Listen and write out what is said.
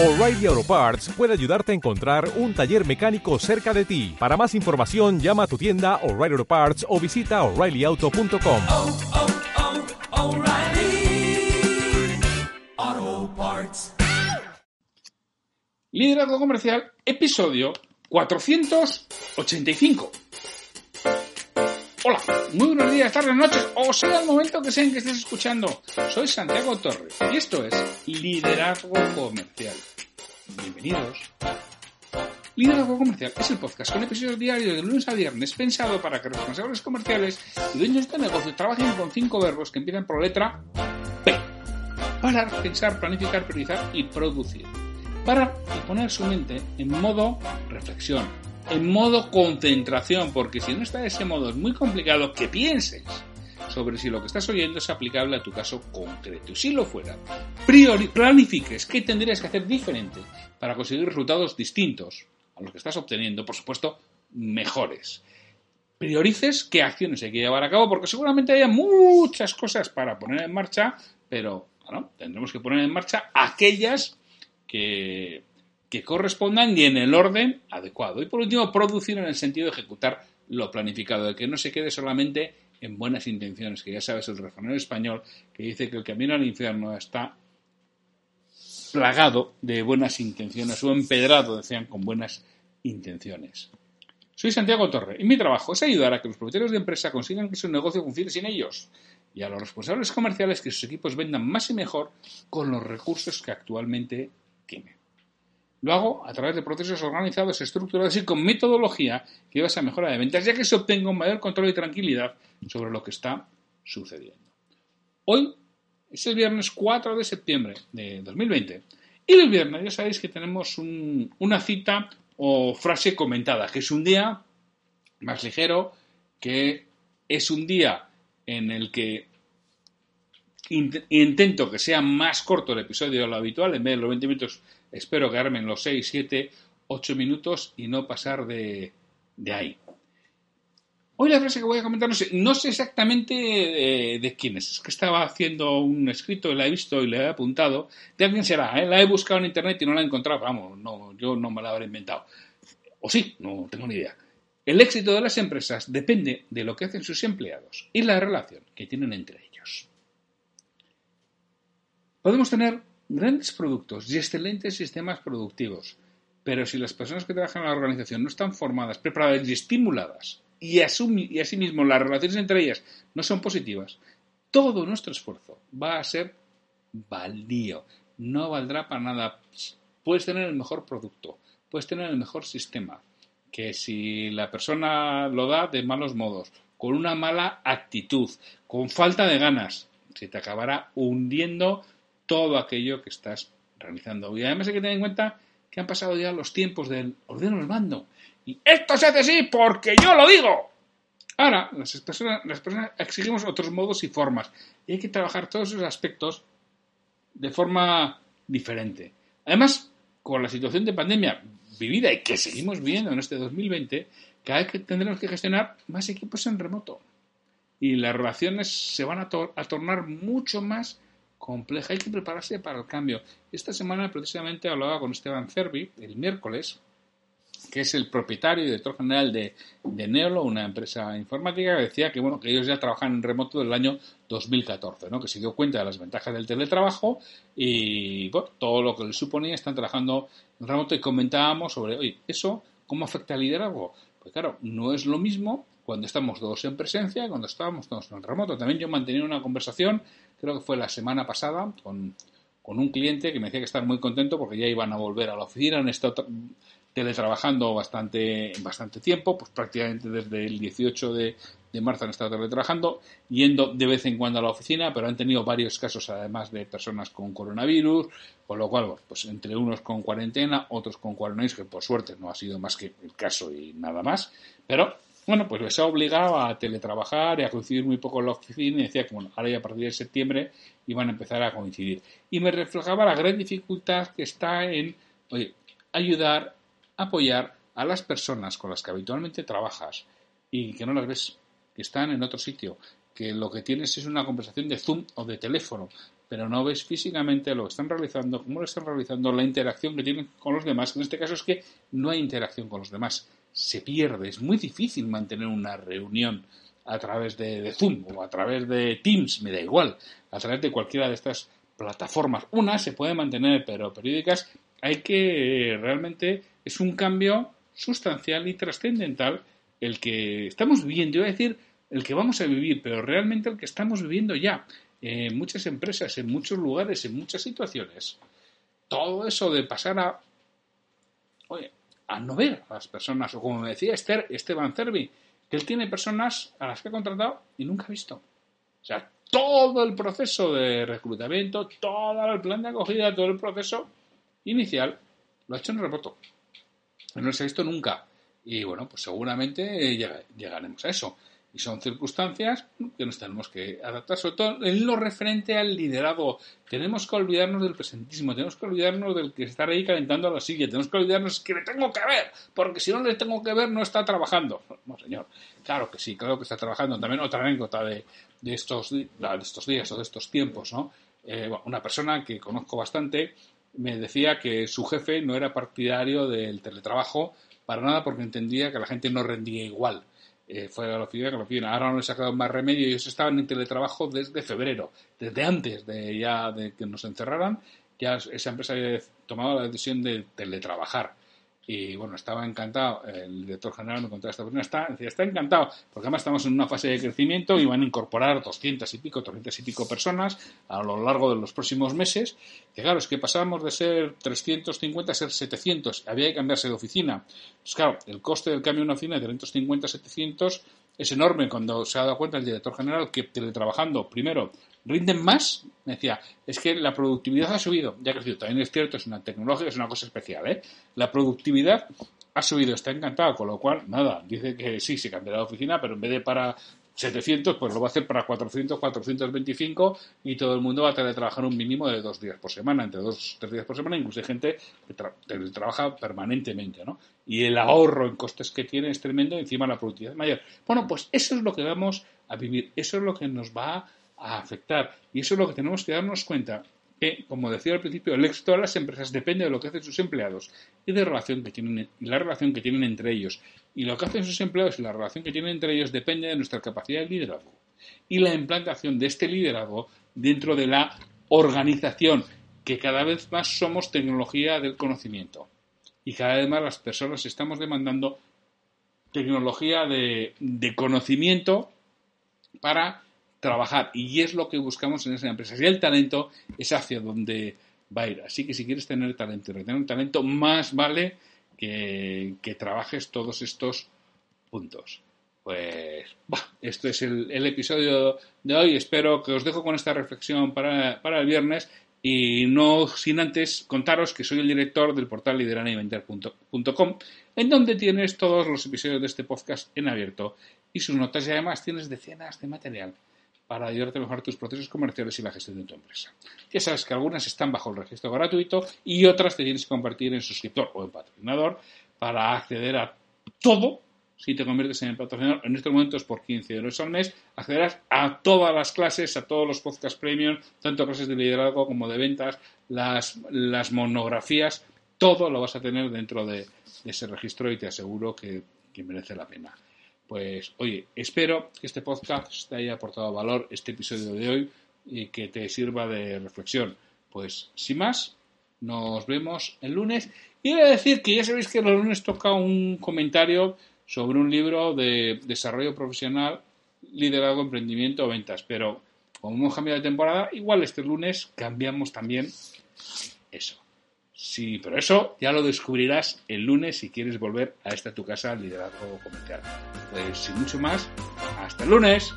O'Reilly Auto Parts puede ayudarte a encontrar un taller mecánico cerca de ti. Para más información, llama a tu tienda O'Reilly Auto Parts o visita oreillyauto.com. oh, oh, Parts. Liderazgo Comercial, episodio 485. Hola, muy buenos días, tardes, noches, o sea el momento que sea en que estés escuchando. Soy Santiago Torres y esto es Liderazgo Comercial. Bienvenidos. Liderazgo Comercial es el podcast con episodios diarios de lunes a viernes pensado para que responsables comerciales y dueños de negocio trabajen con cinco verbos que empiezan por letra P. Parar, pensar, planificar, priorizar y producir. Para y poner su mente en modo reflexión, en modo concentración, porque si no está de ese modo es muy complicado que pienses sobre si lo que estás oyendo es aplicable a tu caso concreto. Y si lo fuera, priori planifiques qué tendrías que hacer diferente para conseguir resultados distintos a los que estás obteniendo, por supuesto, mejores. Priorices qué acciones hay que llevar a cabo, porque seguramente haya muchas cosas para poner en marcha, pero tendremos que poner en marcha aquellas que, que correspondan y en el orden adecuado. Y por último, producir en el sentido de ejecutar lo planificado, de que no se quede solamente en buenas intenciones, que ya sabes el refranero español que dice que el camino al infierno está plagado de buenas intenciones o empedrado, decían, con buenas intenciones. Soy Santiago Torre y mi trabajo es ayudar a que los propietarios de empresa consigan que su negocio funcione sin ellos y a los responsables comerciales que sus equipos vendan más y mejor con los recursos que actualmente tienen. Lo hago a través de procesos organizados, estructurados y con metodología que lleva a mejora de ventas, ya que se obtenga un mayor control y tranquilidad sobre lo que está sucediendo. Hoy es el viernes 4 de septiembre de 2020 y el viernes ya sabéis que tenemos un, una cita o frase comentada, que es un día más ligero, que es un día en el que int intento que sea más corto el episodio de lo habitual, en vez de los 20 minutos espero quedarme en los 6, 7, 8 minutos y no pasar de, de ahí. Hoy la frase que voy a comentar no sé, exactamente de, de, quién es. Es que estaba haciendo un escrito, la he visto y la he apuntado. De alguien será, ¿eh? la he buscado en internet y no la he encontrado. Vamos, no, yo no me la habré inventado. O sí, no tengo ni idea. El éxito de las empresas depende de lo que hacen sus empleados y la relación que tienen entre ellos. Podemos tener grandes productos y excelentes sistemas productivos, pero si las personas que trabajan en la organización no están formadas, preparadas y estimuladas, y, y asimismo las relaciones entre ellas no son positivas, todo nuestro esfuerzo va a ser baldío, no valdrá para nada. Puedes tener el mejor producto, puedes tener el mejor sistema, que si la persona lo da de malos modos, con una mala actitud, con falta de ganas, se te acabará hundiendo todo aquello que estás realizando. Y además hay que tener en cuenta que han pasado ya los tiempos del ordeno el mando. Y esto se hace así porque yo lo digo. Ahora, las personas, exigimos otros modos y formas. Y hay que trabajar todos esos aspectos de forma diferente. Además, con la situación de pandemia vivida y que seguimos viviendo en este 2020, cada vez que tendremos que gestionar más equipos en remoto. Y las relaciones se van a tornar mucho más complejas. Hay que prepararse para el cambio. Esta semana precisamente hablaba con Esteban Cervi, el miércoles, que es el propietario y director general de, de, Neolo, una empresa informática, que decía que, bueno, que ellos ya trabajan en remoto desde el año 2014, ¿no? que se dio cuenta de las ventajas del teletrabajo y bueno, todo lo que les suponía, están trabajando en remoto y comentábamos sobre, oye, ¿eso cómo afecta al liderazgo? Pues claro, no es lo mismo cuando estamos todos en presencia cuando estábamos todos en remoto. También yo mantenía una conversación, creo que fue la semana pasada, con, con un cliente que me decía que estaba muy contento porque ya iban a volver a la oficina, han estado teletrabajando bastante, bastante tiempo, pues prácticamente desde el 18 de, de, marzo han estado teletrabajando, yendo de vez en cuando a la oficina, pero han tenido varios casos además de personas con coronavirus, con lo cual, pues entre unos con cuarentena, otros con coronavirus, que por suerte no ha sido más que el caso y nada más, pero bueno, pues les ha obligado a teletrabajar y a coincidir muy poco en la oficina y decía que bueno, ahora ya a partir de septiembre iban a empezar a coincidir. Y me reflejaba la gran dificultad que está en oye, ayudar apoyar a las personas con las que habitualmente trabajas y que no las ves, que están en otro sitio, que lo que tienes es una conversación de Zoom o de teléfono, pero no ves físicamente lo que están realizando, cómo lo están realizando, la interacción que tienen con los demás. En este caso es que no hay interacción con los demás, se pierde. Es muy difícil mantener una reunión a través de, Zoom o a través de Teams, me da igual, a través de cualquiera de estas plataformas. Una se puede mantener, pero periódicas hay que realmente es un cambio sustancial y trascendental el que estamos viviendo. Yo voy a decir el que vamos a vivir, pero realmente el que estamos viviendo ya en muchas empresas, en muchos lugares, en muchas situaciones. Todo eso de pasar a, oye, a no ver a las personas, o como me decía Esther, Esteban Cervi, que él tiene personas a las que ha contratado y nunca ha visto. O sea, todo el proceso de reclutamiento, todo el plan de acogida, todo el proceso inicial, lo ha hecho en remoto. No se ha visto nunca. Y bueno, pues seguramente llegaremos a eso. Y son circunstancias que nos tenemos que adaptar, sobre todo en lo referente al liderazgo. Tenemos que olvidarnos del presentismo, tenemos que olvidarnos del que está ahí calentando a la silla, tenemos que olvidarnos que le tengo que ver, porque si no le tengo que ver no está trabajando. No, señor, claro que sí, claro que está trabajando. También otra anécdota de, de, estos, de estos días o de estos tiempos, ¿no? Eh, una persona que conozco bastante me decía que su jefe no era partidario del teletrabajo para nada porque entendía que la gente no rendía igual. Eh, fue a la oficina, que la oficina. Ahora no les ha quedado más remedio. Ellos estaban en teletrabajo desde febrero, desde antes de ya de que nos encerraran. Ya esa empresa había tomado la decisión de teletrabajar. Y bueno, estaba encantado, el director general me contó esta persona, está, está encantado, porque además estamos en una fase de crecimiento y van a incorporar 200 y pico, 300 y pico personas a lo largo de los próximos meses. Que claro, es que pasábamos de ser 350 a ser 700, había que cambiarse de oficina. Pues claro, el coste del cambio de una oficina de 350 a 700 es enorme cuando se ha dado cuenta el director general que teletrabajando, primero, rinden más, decía, es que la productividad ha subido, ya crecido, también es cierto, es una tecnología, es una cosa especial, ¿eh? La productividad ha subido, está encantado, con lo cual, nada, dice que sí, se cambiará de oficina, pero en vez de para 700, pues lo va a hacer para 400, 425 y todo el mundo va a tener que trabajar un mínimo de dos días por semana, entre dos tres días por semana, incluso hay gente que trabaja permanentemente, ¿no? Y el ahorro en costes que tiene es tremendo, encima la productividad es mayor. Bueno, pues eso es lo que vamos a vivir, eso es lo que nos va a afectar. Y eso es lo que tenemos que darnos cuenta, que, como decía al principio, el éxito de las empresas depende de lo que hacen sus empleados y de relación que tienen, la relación que tienen entre ellos. Y lo que hacen sus empleados y la relación que tienen entre ellos depende de nuestra capacidad de liderazgo. Y la implantación de este liderazgo dentro de la organización, que cada vez más somos tecnología del conocimiento. Y cada vez más las personas estamos demandando tecnología de, de conocimiento para trabajar y es lo que buscamos en esas empresas. Y el talento es hacia donde va a ir. Así que si quieres tener talento y retener talento, más vale que, trabajes todos estos puntos. Pues, bah, esto es el, episodio de hoy. Espero que os dejo con esta reflexión para, para el viernes y no sin antes contaros que soy el director del portal lideranayvender.com en donde tienes todos los episodios de este podcast en abierto y sus notas y además tienes decenas de material para ayudarte a mejorar tus procesos comerciales y la gestión de tu empresa. Ya sabes que algunas están bajo el registro gratuito y otras te tienes que convertir en suscriptor o en patrocinador para acceder a todo. Si te conviertes en patrocinador en estos momentos por 15 euros al mes, accederás a todas las clases, a todos los podcasts premium, tanto clases de liderazgo como de ventas, las, las monografías, todo lo vas a tener dentro de, ese registro y te aseguro que merece la pena. Pues oye, espero que este podcast te haya aportado valor, este episodio de hoy, y que te sirva de reflexión. Pues sin más, nos vemos el lunes. Y voy a decir que ya sabéis que el lunes toca un comentario sobre un libro de desarrollo profesional, liderazgo, emprendimiento o ventas. Pero como hemos cambiado de temporada, igual este lunes cambiamos también eso. Sí, pero eso ya lo descubrirás el lunes si quieres volver a esta tu casa liderazgo comercial. Pues sin mucho más, hasta el lunes.